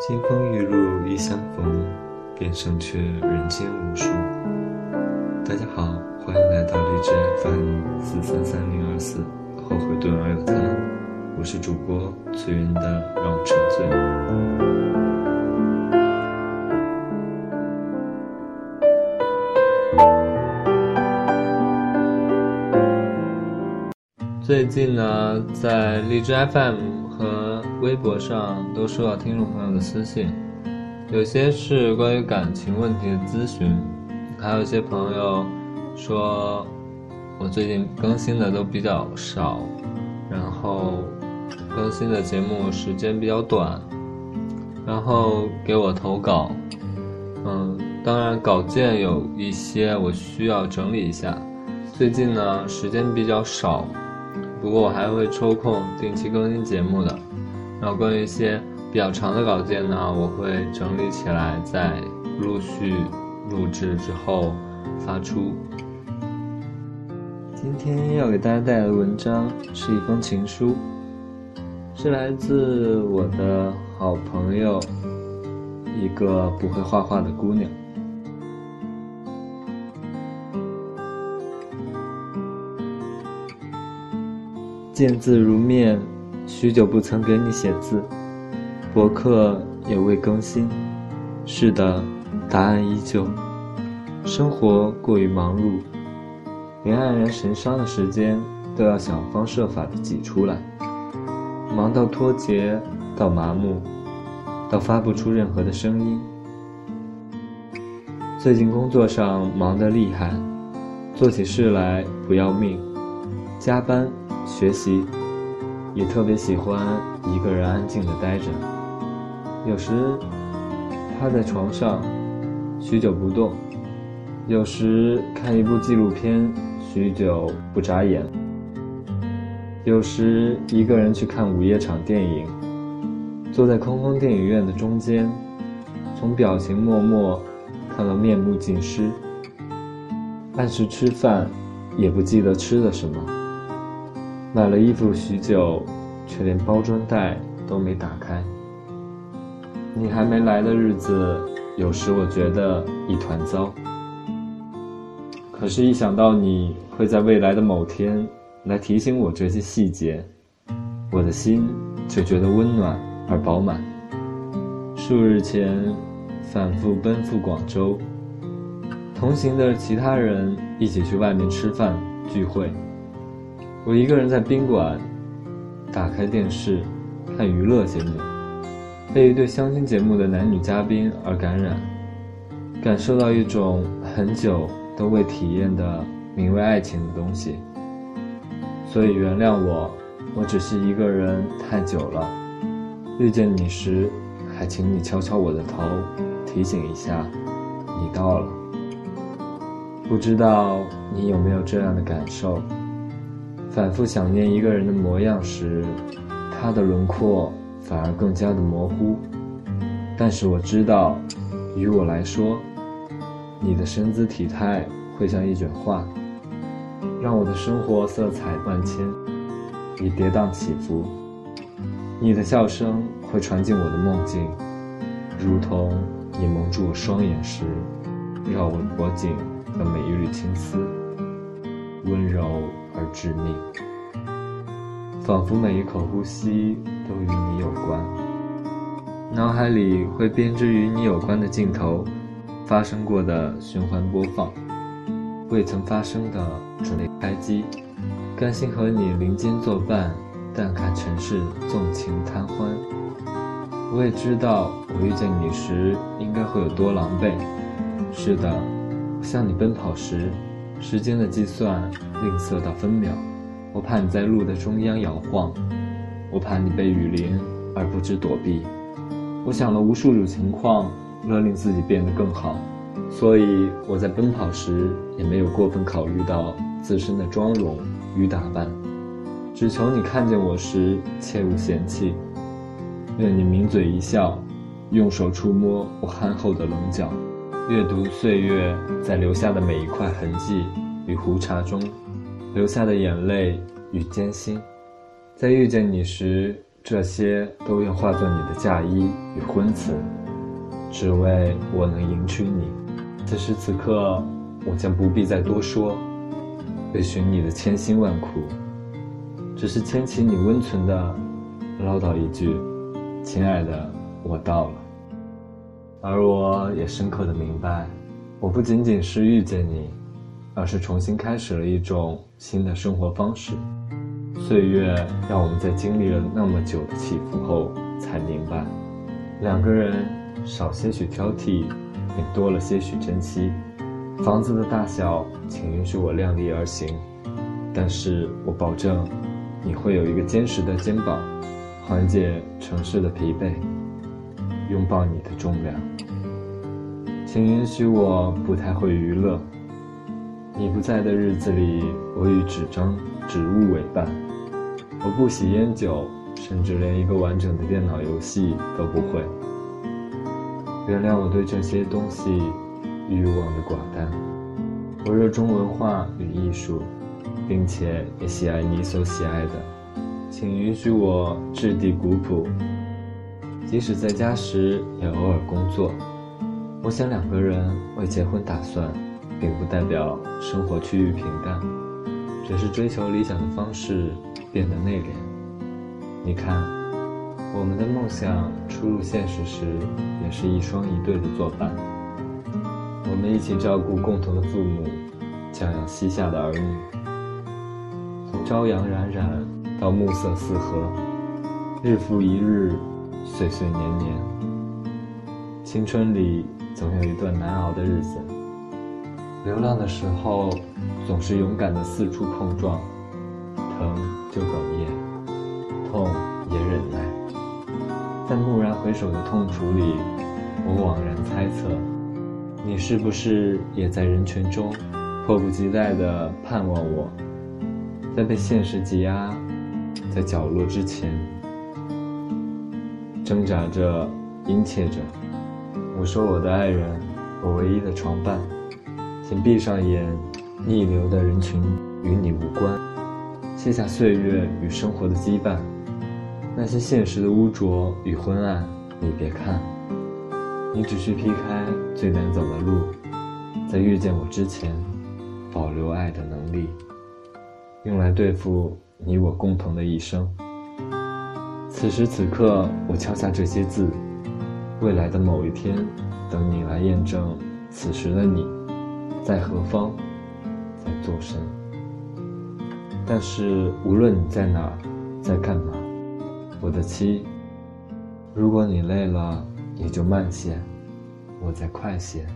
金风玉露一相逢，便胜却人间无数。大家好，欢迎来到荔枝 FM 四三三零二四，后悔顿而有他，我是主播随缘的让我沉醉。最近呢，在荔枝 FM 微博上都收到听众朋友的私信，有些是关于感情问题的咨询，还有一些朋友说我最近更新的都比较少，然后更新的节目时间比较短，然后给我投稿，嗯，当然稿件有一些我需要整理一下，最近呢时间比较少。不过我还会抽空定期更新节目的，然后关于一些比较长的稿件呢，我会整理起来，再陆续录制之后发出。今天要给大家带来的文章是一封情书，是来自我的好朋友，一个不会画画的姑娘。见字如面，许久不曾给你写字，博客也未更新。是的，答案依旧。生活过于忙碌，连黯然神伤的时间都要想方设法的挤出来。忙到脱节，到麻木，到发不出任何的声音。最近工作上忙得厉害，做起事来不要命，加班。学习，也特别喜欢一个人安静的待着。有时趴在床上，许久不动；有时看一部纪录片，许久不眨眼；有时一个人去看午夜场电影，坐在空空电影院的中间，从表情默默看到面目尽失。按时吃饭，也不记得吃了什么。买了衣服许久，却连包装袋都没打开。你还没来的日子，有时我觉得一团糟。可是，一想到你会在未来的某天来提醒我这些细节，我的心就觉得温暖而饱满。数日前，反复奔赴广州，同行的其他人一起去外面吃饭聚会。我一个人在宾馆，打开电视，看娱乐节目，被一对相亲节目的男女嘉宾而感染，感受到一种很久都未体验的名为爱情的东西。所以原谅我，我只是一个人太久了。遇见你时，还请你敲敲我的头，提醒一下，你到了。不知道你有没有这样的感受？反复想念一个人的模样时，他的轮廓反而更加的模糊。但是我知道，于我来说，你的身姿体态会像一卷画，让我的生活色彩万千，以跌宕起伏。你的笑声会传进我的梦境，如同你蒙住我双眼时，绕我脖颈的每一缕青丝，致命，仿佛每一口呼吸都与你有关。脑海里会编织与你有关的镜头，发生过的循环播放，未曾发生的准备开机。甘心和你林间作伴，淡看尘世纵情贪欢。我也知道，我遇见你时应该会有多狼狈。是的，向你奔跑时。时间的计算吝啬到分秒，我怕你在路的中央摇晃，我怕你被雨淋而不知躲避。我想了无数种情况，勒令自己变得更好，所以我在奔跑时也没有过分考虑到自身的妆容与打扮，只求你看见我时切勿嫌弃，愿你抿嘴一笑，用手触摸我憨厚的棱角。阅读岁月在留下的每一块痕迹与胡茬中，留下的眼泪与艰辛，在遇见你时，这些都愿化作你的嫁衣与婚词，只为我能迎娶你。此时此刻，我将不必再多说，为寻你的千辛万苦，只是牵起你温存的，唠叨一句：“亲爱的，我到了。”而我也深刻的明白，我不仅仅是遇见你，而是重新开始了一种新的生活方式。岁月让我们在经历了那么久的起伏后，才明白，两个人少些许挑剔，便多了些许珍惜。房子的大小，请允许我量力而行，但是我保证，你会有一个坚实的肩膀，缓解城市的疲惫，拥抱你的重量。请允许我不太会娱乐，你不在的日子里，我与纸张、植物为伴。我不喜烟酒，甚至连一个完整的电脑游戏都不会。原谅我对这些东西欲望的寡淡。我热衷文化与艺术，并且也喜爱你所喜爱的。请允许我质地古朴，即使在家时也偶尔工作。我想两个人为结婚打算，并不代表生活趋于平淡，只是追求理想的方式。变得内敛。你看，我们的梦想初入现实时，也是一双一对的作伴。我们一起照顾共同的父母，教养膝下的儿女。从朝阳冉冉到暮色四合，日复一日，岁岁年年。青春里总有一段难熬的日子。流浪的时候，总是勇敢的四处碰撞。疼就哽咽，痛也忍耐。在蓦然回首的痛楚里，我惘然猜测，你是不是也在人群中，迫不及待地盼望我？在被现实挤压，在角落之前，挣扎着，殷切着。我说我的爱人，我唯一的床伴，请闭上眼，逆流的人群与你无关。卸下岁月与生活的羁绊，那些现实的污浊与昏暗，你别看，你只需劈开最难走的路，在遇见我之前，保留爱的能力，用来对付你我共同的一生。此时此刻，我敲下这些字，未来的某一天，等你来验证，此时的你，在何方，在做什？但是无论你在哪，在干嘛，我的妻，如果你累了，你就慢些，我再快些。